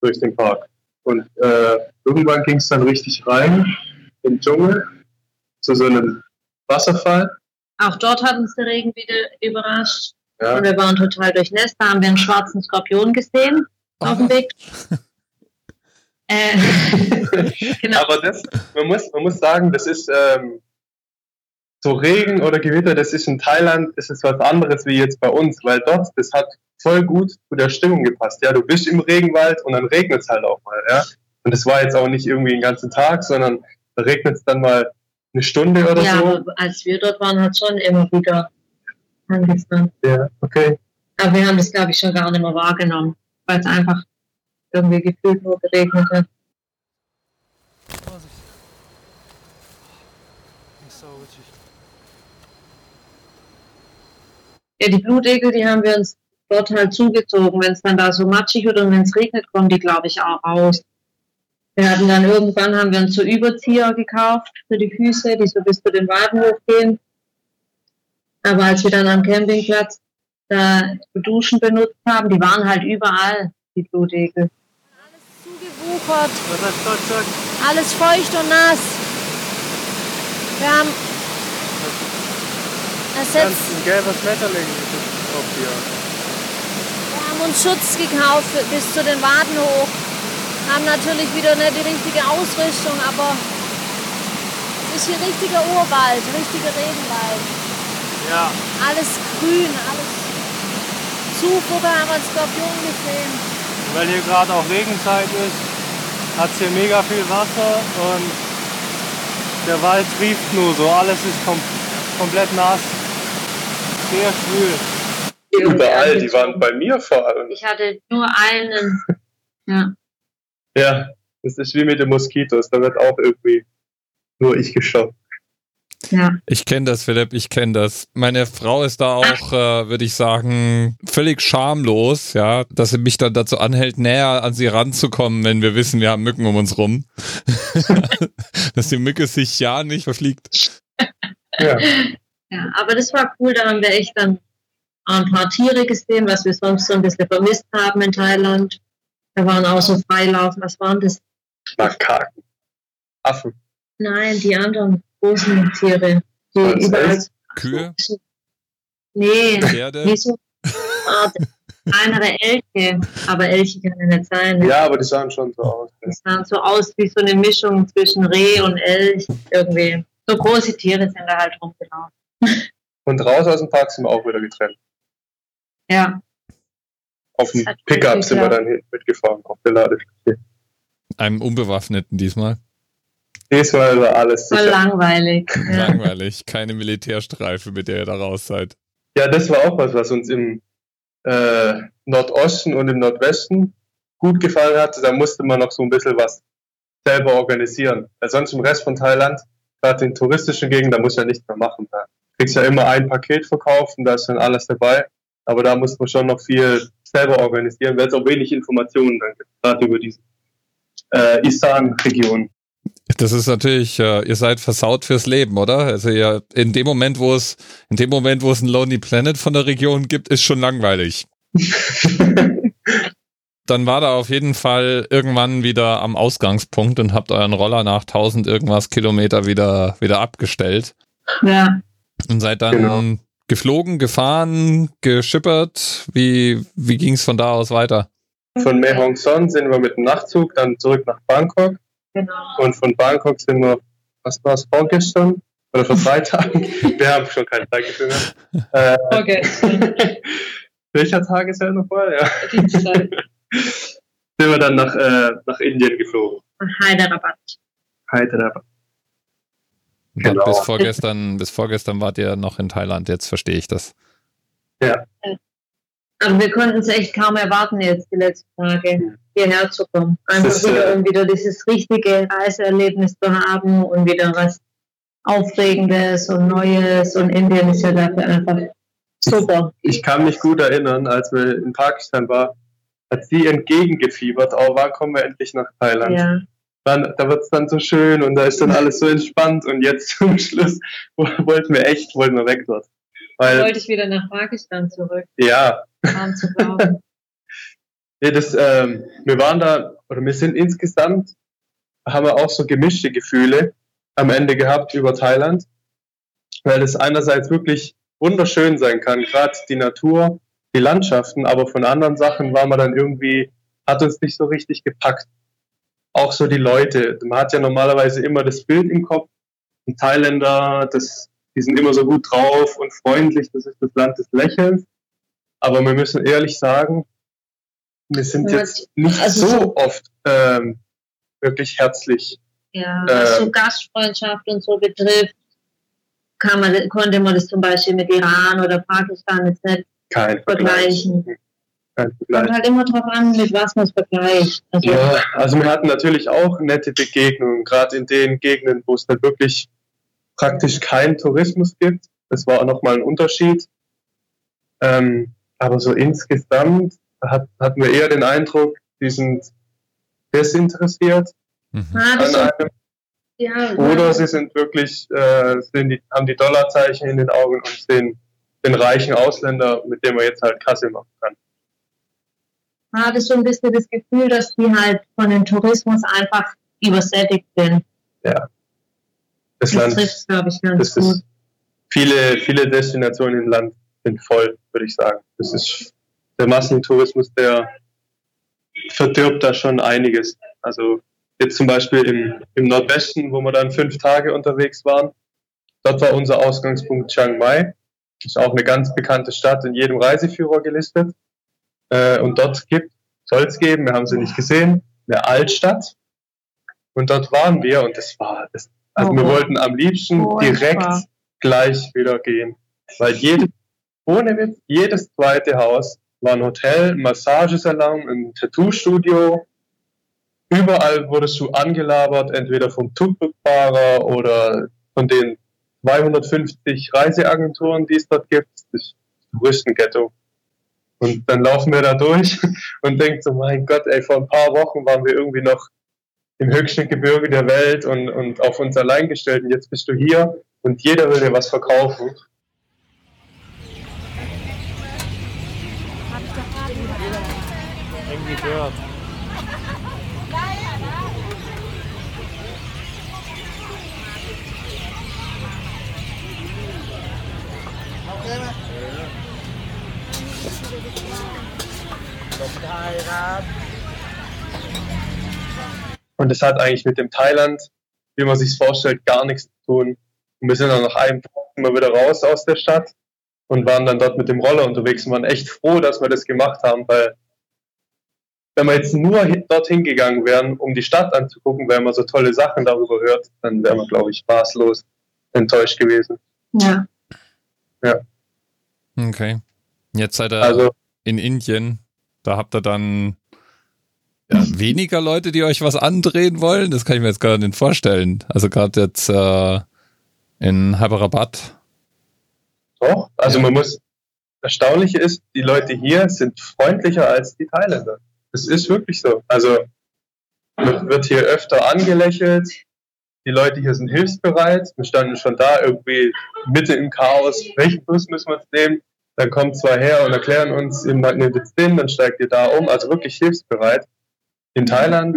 durch den Park. Und äh, irgendwann ging es dann richtig rein im Dschungel zu so einem Wasserfall. Auch dort hat uns der Regen wieder überrascht. Ja. Und wir waren total durchnässt. Da haben wir einen schwarzen Skorpion gesehen oh. auf dem Weg. <laughs> äh, <laughs> genau. Aber das, man muss, man muss sagen, das ist ähm, so Regen oder Gewitter, das ist in Thailand, das ist was anderes wie jetzt bei uns, weil dort, das hat voll gut zu der Stimmung gepasst. Ja, du bist im Regenwald und dann regnet es halt auch mal, ja. Und es war jetzt auch nicht irgendwie den ganzen Tag, sondern da regnet es dann mal eine Stunde oder ja, so. aber als wir dort waren, hat schon immer wieder angefangen. Ja, okay. Aber wir haben das, glaube ich, schon gar nicht mehr wahrgenommen, weil es einfach irgendwie gefühlt nur geregnet hat. Ja, die Blutegel, die haben wir uns dort halt zugezogen. Wenn es dann da so matschig wird und wenn es regnet, kommen die, glaube ich, auch raus. Wir hatten dann irgendwann haben wir uns so Überzieher gekauft für die Füße, die so bis zu den Waden hochgehen. Aber als wir dann am Campingplatz da Duschen benutzt haben, die waren halt überall, die Blutegel. Alles zugewuchert. Alles feucht und nass. Wir haben ersetzt. Ein gelber Schmetterling auf dir. Wir haben uns Schutz gekauft bis zu den Waden hoch. Haben natürlich wieder nicht die richtige Ausrüstung, aber es ist hier richtiger Urwald, richtiger Regenwald. Ja. Alles grün, alles Zufluger haben wir Skorpion gesehen. Weil hier gerade auch Regenzeit ist, hat es hier mega viel Wasser und der Wald trieft nur so. Alles ist kom komplett nass. Sehr schwül. Überall, die waren bei mir vor allem. Ich hatte nur einen. <laughs> Ja. Ja, das ist wie mit den Moskitos, da wird auch irgendwie nur ich geschaut. Ja. Ich kenne das, Philipp, ich kenne das. Meine Frau ist da auch, äh, würde ich sagen, völlig schamlos, ja, dass sie mich dann dazu anhält, näher an sie ranzukommen, wenn wir wissen, wir haben Mücken um uns rum. <laughs> dass die Mücke sich ja nicht verfliegt. Ja. <laughs> ja, aber das war cool, da haben wir echt dann ein paar Tiere gesehen, was wir sonst so ein bisschen vermisst haben in Thailand. Da waren auch so Freilaufen, was waren das? Makaken. Affen. Nein, die anderen großen Tiere, die Was, überall. echt? Kühe, Nee, Pferde. wie so Art kleinere Elche, aber Elche kann ja nicht sein. Ja, aber die sahen schon so aus. Die sahen so aus wie so eine Mischung zwischen Reh und Elch irgendwie. So große Tiere sind da halt rumgelaufen. Und raus aus dem Park sind wir auch wieder getrennt. Ja, Auf dem Pickup sind wir dann mitgefahren, auf der Ladefläche. Einem Unbewaffneten diesmal. Diesmal war alles voll sicher. langweilig. <laughs> Ja. Langweilig. Keine Militärstreife, mit der ihr da raus seid. Ja, das war auch was, was uns im äh, Nordosten und im Nordwesten gut gefallen hat. Da musste man noch so ein bisschen was selber organisieren. Weil sonst im Rest von Thailand, gerade in touristischen Gegenden, da muss ja nichts mehr machen. Da kriegst ja immer ein Paket verkauft und da ist dann alles dabei. Aber da muss man schon noch viel selber organisieren, weil es auch wenig Informationen dann gibt, gerade über diese äh, Isan-Region. Das ist natürlich, äh, ihr seid versaut fürs Leben, oder? Also ihr, in dem Moment, wo es, in dem Moment, wo es ein Lonely Planet von der Region gibt, ist schon langweilig. <laughs> Dann war da auf jeden Fall irgendwann wieder am Ausgangspunkt und habt euren Roller nach 1000 irgendwas Kilometer wieder, wieder abgestellt ja. und seid dann Genau. geflogen, gefahren, geschippert. Wie, wie ging es von da aus weiter? Von Mae Hong Son sind wir mit dem Nachtzug dann zurück nach Bangkok. Genau. Und von Bangkok sind wir, was war es, vorgestern? Oder vor drei Tagen? <laughs> Wir haben schon kein Zeitgefühl mehr. Äh, Okay. <laughs> welcher Tag ist er nochmal? Ja. Dienstag. Sind wir dann nach, äh, nach Indien geflogen. Hyderabad. Hyderabad. Und Genau. Bis vorgestern, bis vorgestern wart ihr noch in Thailand, jetzt verstehe ich das. Aber wir konnten es echt kaum erwarten, jetzt die letzten Tage hierher zu kommen. Einfach ist, wieder, äh, um wieder dieses richtige Reiseerlebnis zu haben und wieder was Aufregendes und Neues. Und Indien ist ja dafür einfach super. Ich kann mich gut erinnern, als wir in Pakistan waren, hat sie entgegengefiebert, oh, wann kommen wir endlich nach Thailand? Ja. Dann, da wird es dann so schön und da ist dann alles so entspannt und jetzt <laughs> zum Schluss wollten wir echt, wollten wir weg dort. Weil, Wollte ich wieder nach Pakistan zurück, ja, kaum zu glauben. <laughs> Nee, das, ähm, wir waren da, oder wir sind insgesamt, haben wir auch so gemischte Gefühle am Ende gehabt über Thailand, weil es einerseits wirklich wunderschön sein kann, gerade die Natur, die Landschaften, aber von anderen Sachen war man dann irgendwie, hat uns nicht so richtig gepackt. Auch so die Leute. Man hat ja normalerweise immer das Bild im Kopf, ein Thailänder, das, die sind immer so gut drauf und freundlich, das ist das Land des Lächelns. Aber wir müssen ehrlich sagen, wir sind Ja, jetzt nicht also so oft ähm, wirklich herzlich. Ja, Äh, was so Gastfreundschaft und so betrifft, kann man, konnte man das zum Beispiel mit Iran oder Pakistan jetzt nicht Kein Vergleich. vergleichen. Kein Kommt Vergleich. halt immer drauf an, mit was man es vergleicht. Also, Ja, also wir hatten natürlich auch nette Begegnungen, gerade in den Gegenden, wo es halt wirklich praktisch keinen Tourismus gibt. Das war auch nochmal ein Unterschied. Ähm, aber so insgesamt hat, hatten wir eher den Eindruck, die sind desinteressiert Mhm. ah, an einem ja, oder sie sind wirklich, äh, sind die, haben die Dollarzeichen in den Augen und sehen den reichen Ausländer, mit dem man jetzt halt Kasse machen kann. hatte so ein bisschen das Gefühl, dass die halt von dem Tourismus einfach übersättigt sind. Das Das Land trifft glaube ich, ganz gut. ist viele, viele Destinationen im Land sind voll, würde ich sagen. Das ist der Massentourismus, der verdirbt da schon einiges. Also jetzt zum Beispiel im, im Nordwesten, wo wir dann fünf Tage unterwegs waren, dort war unser Ausgangspunkt Chiang Mai. Ist auch eine ganz bekannte Stadt, in jedem Reiseführer gelistet. Äh, und dort gibt, soll es geben, wir haben sie nicht gesehen, eine Altstadt. Und dort waren wir und das war, das, also Oh. wir wollten am liebsten Furchtbar. direkt gleich wieder gehen. Weil jede, ohne Witz, jedes zweite Haus war ein Hotel, ein Massagesalon, ein Tattoo-Studio. Überall wurdest du angelabert, entweder vom Tuk-Tuk-Fahrer oder von den 250 Reiseagenturen, die es dort gibt. Das ist Touristenghetto. Und dann laufen wir da durch <laughs> und denken so, mein Gott, ey, vor ein paar Wochen waren wir irgendwie noch im höchsten Gebirge der Welt und, und auf uns allein gestellt und jetzt bist du hier und jeder will dir was verkaufen. Irgendwie Bird. Und es hat eigentlich mit dem Thailand, wie man sich vorstellt, gar nichts zu tun. Und wir sind dann nach einem Tag immer wieder raus aus der Stadt und waren dann dort mit dem Roller unterwegs und waren echt froh, dass wir das gemacht haben, weil wenn wir jetzt nur hin- dorthin gegangen wären, um die Stadt anzugucken, weil man so tolle Sachen darüber hört, dann wären wir, glaube ich, maßlos enttäuscht gewesen. Ja. Okay. Jetzt seid ihr Also in Indien. Da habt ihr dann ja, <laughs> weniger Leute, die euch was andrehen wollen. Das kann ich mir jetzt gar nicht vorstellen. Also gerade jetzt äh, in Hyderabad. Doch, also man muss, erstaunlich ist, die Leute hier sind freundlicher als die Thailänder. Das ist wirklich so. Also man wird hier öfter angelächelt, die Leute hier sind hilfsbereit. Wir standen schon da irgendwie Mitte im Chaos. Welchen Bus müssen wir nehmen? Dann kommen zwei her und erklären uns, ihr nehmt jetzt den, dann steigt ihr da um. Also wirklich hilfsbereit. In Thailand,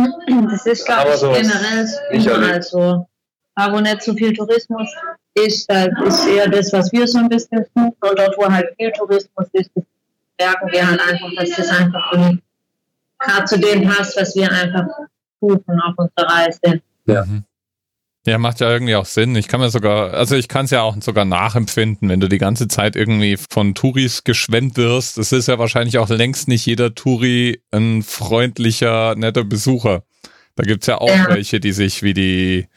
Das ist, glaube Aber ich, generell nicht überall erlebt. so. Da, wo nicht so viel Tourismus ist, da ist eher das, was wir so ein bisschen suchen. Und dort, wo halt viel Tourismus ist, das merken wir halt einfach, dass das einfach nicht gerade zu dem passt, was wir einfach suchen auf unserer Reise. Ja. Mhm. Ja, macht ja irgendwie auch Sinn. Ich kann mir sogar, also ich kann es ja auch sogar nachempfinden, wenn du die ganze Zeit irgendwie von Touris geschwemmt wirst. Es ist ja wahrscheinlich auch längst nicht jeder Touri ein freundlicher, netter Besucher. Da gibt's ja auch Ja. welche, die sich wie die,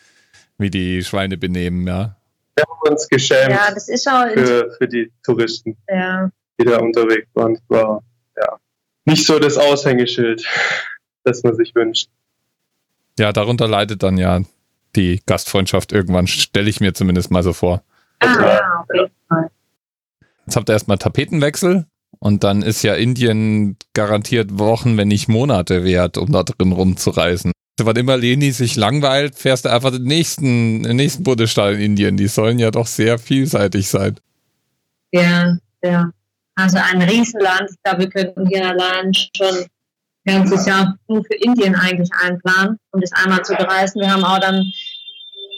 wie die Schweine benehmen, ja. wir haben uns geschämt Ja, das ist auch, für, für die Touristen, ja, die da unterwegs waren. Es war ja nicht so das Aushängeschild, das man sich wünscht. Ja, darunter leidet dann ja die Gastfreundschaft irgendwann, stelle ich mir zumindest mal so vor. ah, auf jeden Fall. Jetzt habt ihr erstmal Tapetenwechsel und dann ist ja Indien garantiert Wochen, wenn nicht Monate wert, um da drin rumzureisen. Also Wann immer Leni sich langweilt, fährst du einfach den nächsten, den nächsten Bundesstaat in Indien. Die sollen ja doch sehr vielseitig sein. Ja, ja. Also ein Riesenland. Ich glaube, wir könnten hier allein schon ein ganzes Jahr nur für Indien eigentlich einplanen, um das einmal zu bereisen. Wir haben auch dann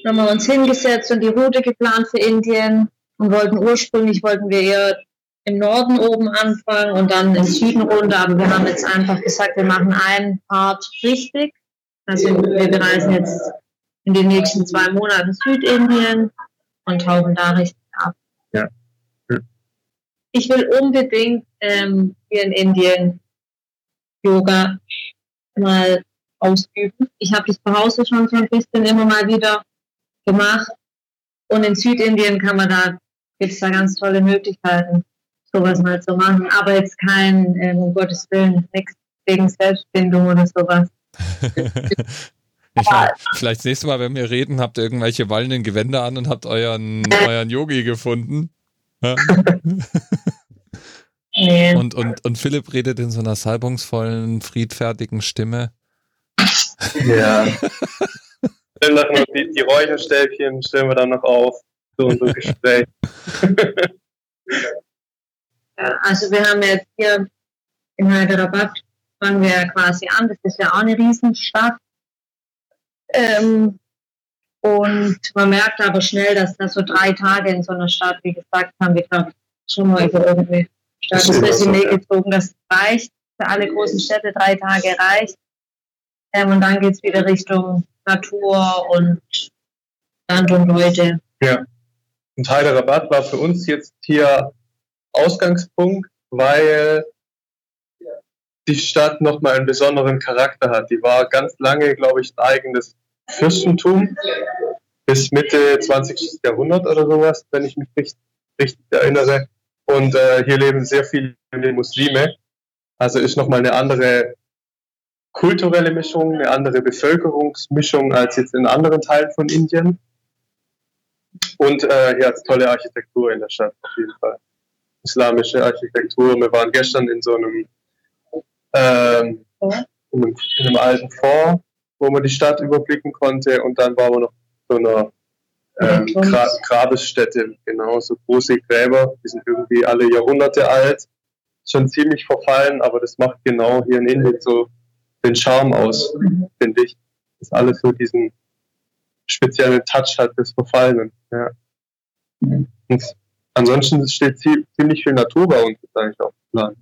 nochmal uns hingesetzt und die Route geplant für Indien und wollten ursprünglich wollten wir eher im Norden oben anfangen und dann im Süden runter, aber wir haben jetzt einfach gesagt, wir machen einen Part richtig. Also wir bereisen jetzt in den nächsten zwei Monaten Südindien und tauchen da richtig ab. ich will unbedingt ähm, hier in Indien Yoga mal ausüben. Ich habe das zu Hause schon so ein bisschen immer mal wieder gemacht. Und in Südindien kann man da, gibt es da ganz tolle Möglichkeiten, sowas mal zu machen. Aber jetzt kein, ähm, um Gottes Willen, nichts wegen Selbstbindung oder sowas. <laughs> Ich meine, vielleicht das nächste Mal, wenn wir reden, habt ihr irgendwelche wallenden Gewänder an und habt euren, <laughs> euren Yogi gefunden. Ja? Nee. Und, und, und Philipp redet in so einer salbungsvollen, friedfertigen Stimme. Ja. <laughs> Dann noch die, die Räucherstäbchen stellen wir dann noch auf für unser Gespräch. <laughs> Ja, also wir haben jetzt hier in Hyderabad fangen wir ja quasi an. Das ist ja auch eine Riesenstadt. Ähm, und man merkt aber schnell, dass da so drei Tage in so einer Stadt, wie gesagt, haben wir glaube ich schon mal über irgendwie Stadt Das das ist immer Resümee so, ja. gezogen, das reicht für alle großen Städte, drei Tage reicht. Ähm, und dann geht's wieder Richtung Natur und Land und Leute. Und Hyderabad war für uns jetzt hier Ausgangspunkt, weil die Stadt nochmal einen besonderen Charakter hat. Die war ganz lange, glaube ich, ein eigenes Fürstentum bis Mitte 20. Jahrhundert oder sowas, wenn ich mich richtig, richtig erinnere. Und äh, hier leben sehr viele Muslime. Also ist nochmal eine andere kulturelle Mischung, eine andere Bevölkerungsmischung als jetzt in anderen Teilen von Indien. Und äh, es tolle Architektur in der Stadt, auf jeden Fall. Islamische Architektur. Wir waren gestern in so einem, ähm, in einem, in einem alten Fort, wo man die Stadt überblicken konnte. Und dann waren wir noch in so einer ähm, Ja, Gra Grabesstätte, genau, so große Gräber, die sind irgendwie alle Jahrhunderte alt, schon ziemlich verfallen, aber das macht genau hier in Indien so den Charme aus, finde ich. Dass alles so diesen speziellen Touch hat des Verfallenen. Ja. Und ansonsten steht zie- ziemlich viel Natur bei uns ist eigentlich auf dem Plan.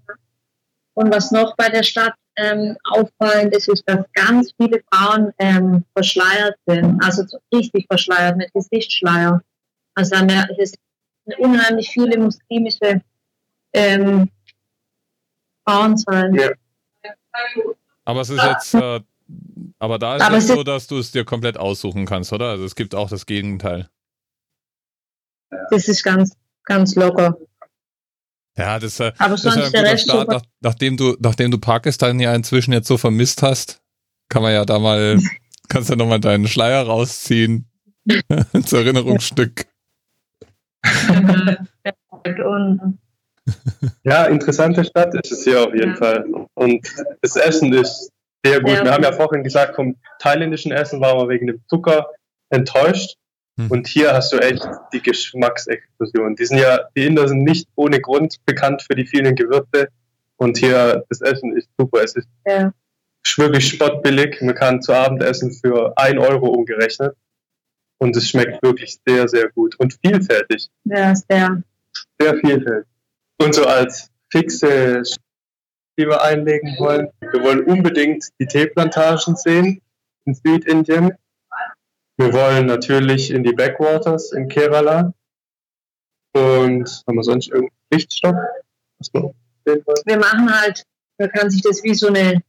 Und was noch bei der Stadt ähm, auffallend ist, ist, dass ganz viele Frauen ähm, verschleiert sind, also so richtig verschleiert mit Gesichtsschleier. Also haben wir- es sind unheimlich viele muslimische ähm, Frauen sein. Ja. Aber es ist jetzt, äh, aber da ist Aber es so, dass du es dir komplett aussuchen kannst, oder? Also es gibt auch das Gegenteil. Das ist ganz, ganz locker. Ja, das, äh, Aber das ist ja ein guter Start, nach, nachdem du, nachdem du Pakistan ja inzwischen jetzt so vermisst hast, kann man ja da mal, <laughs> kannst du nochmal deinen Schleier rausziehen. <laughs> Als Erinnerungsstück. <laughs> Und Ja, interessante Stadt ist es hier auf jeden Ja. Fall. Und das Essen ist sehr gut. Ja. Wir haben ja vorhin gesagt, vom thailändischen Essen waren wir wegen dem Zucker enttäuscht. Hm. Und hier hast du echt die Geschmacksexplosion. Die sind ja, die Inder sind nicht ohne Grund bekannt für die vielen Gewürze. Und hier, das Essen ist super. Es ist ja, wirklich spottbillig. Man kann zu Abend essen für ein Euro umgerechnet. Und es schmeckt wirklich sehr, sehr gut. Und vielfältig ja, der. sehr vielfältig. Und so als fixe, die wir einlegen wollen, wir wollen unbedingt die Teeplantagen sehen in Südindien. Wir wollen natürlich in die Backwaters in Kerala. Und haben wir sonst irgendeinen wollen? Wir machen halt, man kann sich das wie so eine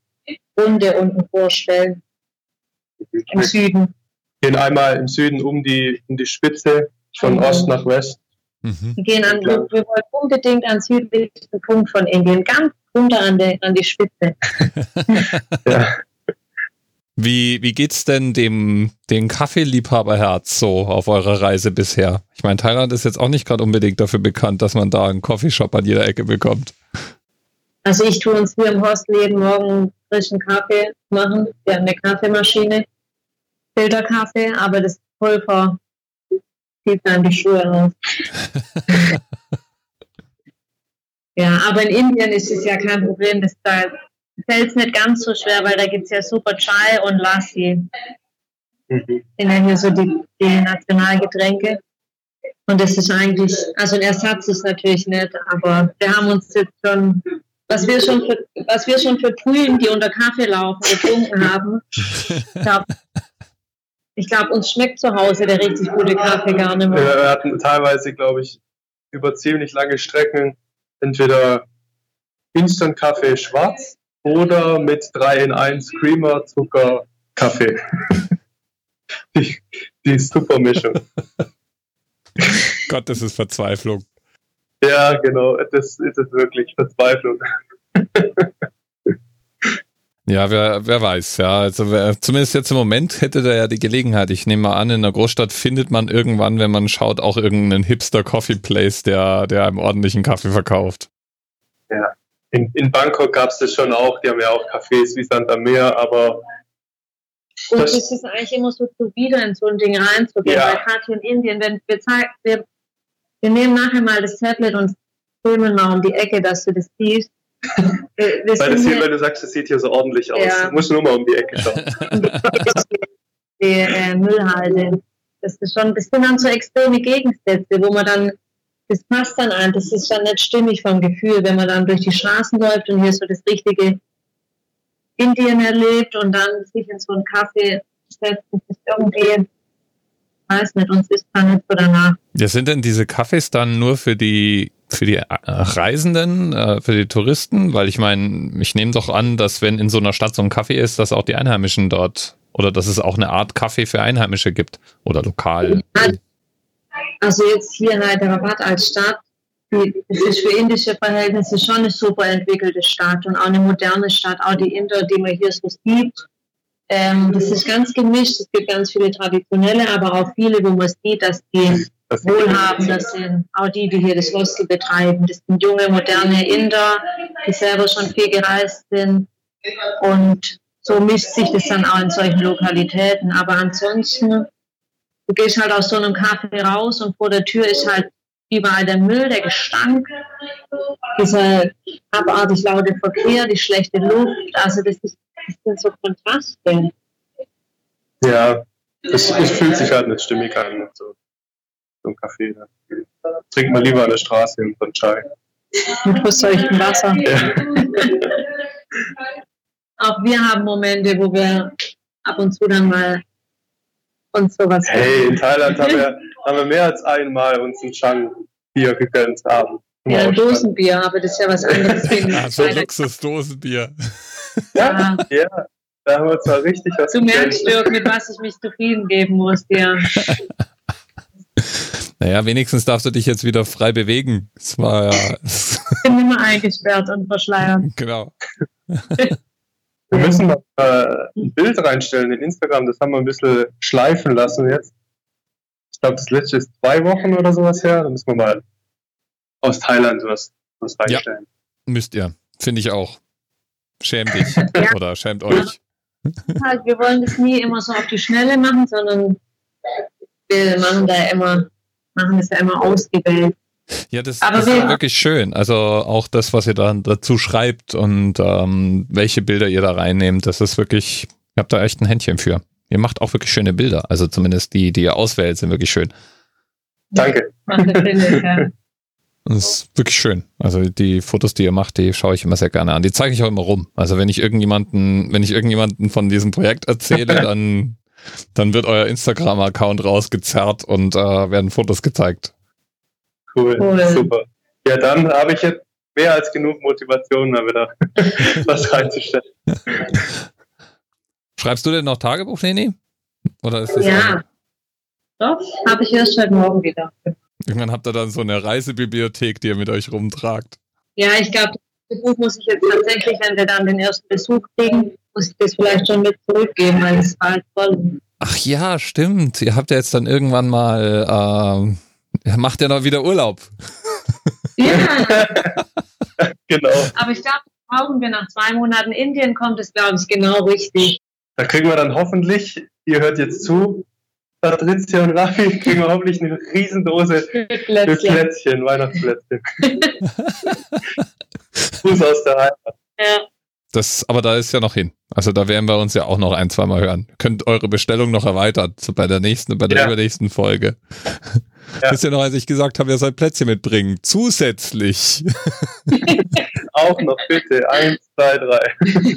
Runde unten vorstellen im Süden. Gehen einmal im Süden um die, um die Spitze von Mhm. Ost nach West. Mhm. Wir gehen an, wir, wir wollen unbedingt an den südlichsten Punkt von Indien, ganz runter an, die, an die Spitze. <laughs> Ja. Wie, wie geht's denn dem, dem Kaffeeliebhaberherz so auf eurer Reise bisher? Ich meine, Thailand ist jetzt auch nicht gerade unbedingt dafür bekannt, dass man da einen Coffeeshop an jeder Ecke bekommt. Also ich tue uns hier im Hostel jeden Morgen frischen Kaffee machen. Wir haben eine Kaffeemaschine, Filterkaffee, aber das Pulver zieht dann die Schuhe raus. <laughs> ja, aber in Indien ist es ja kein Problem. Das da fällt es nicht ganz so schwer, weil da gibt es ja super Chai und Lassi. Mhm. sind ja hier so die, die Nationalgetränke. Und das ist eigentlich, also ein Ersatz ist natürlich nicht, aber wir haben uns jetzt schon, was wir schon für, was wir schon für Brühen, die unter Kaffee laufen, getrunken haben. <laughs> Ich glaube, ich glaub, uns schmeckt zu Hause der richtig gute Kaffee gar nicht mehr. Wir hatten teilweise, glaube ich, über ziemlich lange Strecken entweder Instant-Kaffee schwarz oder mit 3 in 1 Creamer, Zucker, Kaffee. <laughs> die, die super Mischung. Gott, das ist Verzweiflung. Ja, genau, das ist es wirklich, Verzweiflung. <laughs> Ja, wer, wer weiß, ja. Also wer, zumindest jetzt im Moment hätte der ja die Gelegenheit. Ich nehme mal an, in einer Großstadt findet man irgendwann, wenn man schaut, auch irgendeinen Hipster Coffee Place, der, der einem ordentlichen Kaffee verkauft. Ja. In, in Bangkok gab es das schon auch, die haben ja auch Cafés wie Santa Meer, aber Und das, das ist eigentlich immer so wieder in so ein Ding reinzugehen, Ja. weil gerade hier in Indien, wenn wir zeigen, wir, wir nehmen nachher mal das Tablet und filmen mal um die Ecke, dass du das siehst. Weil, <laughs> das hier, weil du sagst, es sieht hier so ordentlich aus. Ja. Du musst nur mal um die Ecke <laughs> schauen. die äh, Müllhalde. Das ist schon, das sind dann so extreme Gegensätze, wo man dann, das passt dann ein, das ist dann nicht stimmig vom Gefühl, wenn man dann durch die Straßen läuft und hier so das richtige Indien erlebt und dann sich in so einen Kaffee setzt, das ist irgendwie, weiß nicht, uns ist dann nicht so danach. Ja, sind denn diese Cafés dann nur für die für die äh, Reisenden, äh, für die Touristen? Weil ich meine, ich nehme doch an, dass wenn in so einer Stadt so ein Kaffee ist, dass auch die Einheimischen dort oder dass es auch eine Art Kaffee für Einheimische gibt oder lokal. Also jetzt hier in Hyderabad als Stadt, das ist für indische Verhältnisse schon eine super entwickelte Stadt und auch eine moderne Stadt, auch die Inder, die man hier so sieht. Ähm, das ist ganz gemischt, es gibt ganz viele traditionelle, aber auch viele, wo man sieht, dass die Das wohlhabend, das sind auch die, die hier das Hostel betreiben. Das sind junge, moderne Inder, die selber schon viel gereist sind. Und so mischt sich das dann auch in solchen Lokalitäten. Aber ansonsten, du gehst halt aus so einem Kaffee raus und vor der Tür ist halt überall der Müll, der Gestank, dieser abartig laute Verkehr, die schlechte Luft. Also das, ist, das sind so Kontraste. Ja, es, es fühlt sich halt nicht stimmig an. So, so ein Kaffee. Ne? Trink mal lieber an der Straße und so einen Chai. Mit verseuchtem Wasser. Ja. Auch wir haben Momente, wo wir ab und zu dann mal uns sowas Hey, in Thailand haben wir, haben wir mehr als einmal uns ein Chang-Bier gegönnt haben. Ja, ein Dosenbier, aber das ist ja was anderes wie ein so kleiner- Luxusdosenbier. Ja, Ja. ja, da haben wir zwar richtig was Du merkst. Dirk, mit was ich mich zufrieden geben muss, dir. <laughs> Naja, wenigstens darfst du dich jetzt wieder frei bewegen. Es war ja, Ich bin immer eingesperrt und verschleiert. <laughs> genau. Wir müssen noch äh, ein Bild reinstellen in Instagram. Das haben wir ein bisschen schleifen lassen jetzt. Ich glaube, das letzte ist zwei Wochen oder sowas her. Da müssen wir mal aus Thailand was, was reinstellen. Müsst ihr. Finde ich auch. Schäm dich. <laughs> Ja. Oder schämt euch. Halt, wir wollen das nie immer so auf die Schnelle machen, sondern wir machen da immer, machen das ja immer ausgewählt. Ja, das, das ist wir- wirklich schön. Also auch das, was ihr dann dazu schreibt und ähm, welche Bilder ihr da reinnehmt, das ist wirklich, ihr habt da echt ein Händchen für. Ihr macht auch wirklich schöne Bilder. Also zumindest die, die ihr auswählt, sind wirklich schön. Danke. Das ist wirklich schön. Also die Fotos, die ihr macht, die schaue ich immer sehr gerne an. Die zeige ich auch immer rum. Also wenn ich irgendjemanden, wenn ich irgendjemanden von diesem Projekt erzähle, <laughs> dann, dann wird euer Instagram-Account rausgezerrt und äh, werden Fotos gezeigt. Cool. Cool. Super. Ja, dann habe ich jetzt mehr als genug Motivation, da wieder <laughs> was reinzustellen. <laughs> Schreibst du denn noch Tagebuch, Leni? Oder ist das Ja. Doch, habe ich erst heute Morgen wieder. Irgendwann habt ihr dann so eine Reisebibliothek, die ihr mit euch rumtragt. Ja, ich glaube, das Buch muss ich jetzt tatsächlich, wenn wir dann den ersten Besuch kriegen, muss ich das vielleicht schon mit zurückgeben, weil es war halt voll. Ach ja, stimmt. Ihr habt ja jetzt dann irgendwann mal, ähm, ihr macht ja noch wieder Urlaub. Ja, <laughs> Genau. aber ich glaube, brauchen wir nach zwei Monaten Indien, kommt es, glaube ich, genau richtig. Da kriegen wir dann hoffentlich, ihr hört jetzt zu, Patricia und Raffi, kriegen wir hoffentlich eine Riesendose Plötzlich. Plätzchen, Weihnachtsplätzchen. <laughs> Gruß aus der Heimat. Ja. Das, aber da ist ja noch hin. Also da werden wir uns ja auch noch ein, zweimal hören. Könnt eure Bestellung noch erweitern, so bei der nächsten, bei der Ja. übernächsten Folge. Ja. Wisst ihr noch, als ich gesagt habe, ihr sollt Plätzchen mitbringen? Zusätzlich. <laughs> Auch noch bitte. Eins, zwei, drei. <laughs>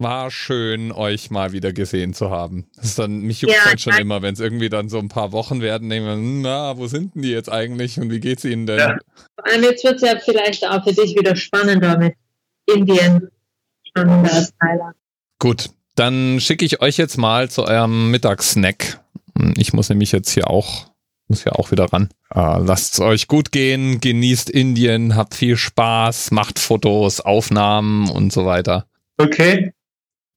War schön, euch mal wieder gesehen zu haben. Das ist dann, mich juckt Ja, halt schon immer, wenn es irgendwie dann so ein paar Wochen werden, denken wir, hm, na, wo sind denn die jetzt eigentlich und wie geht's ihnen denn? Ja. Vor allem jetzt wird es ja vielleicht auch für dich wieder spannender mit Indien. Spannender als Thailand. Gut, dann schicke ich euch jetzt mal zu eurem Mittagssnack. Ich muss nämlich jetzt hier auch, muss ja auch wieder ran. Äh, lasst es euch gut gehen, genießt Indien, habt viel Spaß, macht Fotos, Aufnahmen und so weiter. Okay,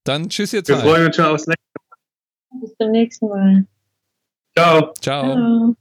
Dann tschüss ihr wir freuen uns schon aufs nächste Bis zum nächsten Mal. Mal. Ciao. Ciao. Ciao.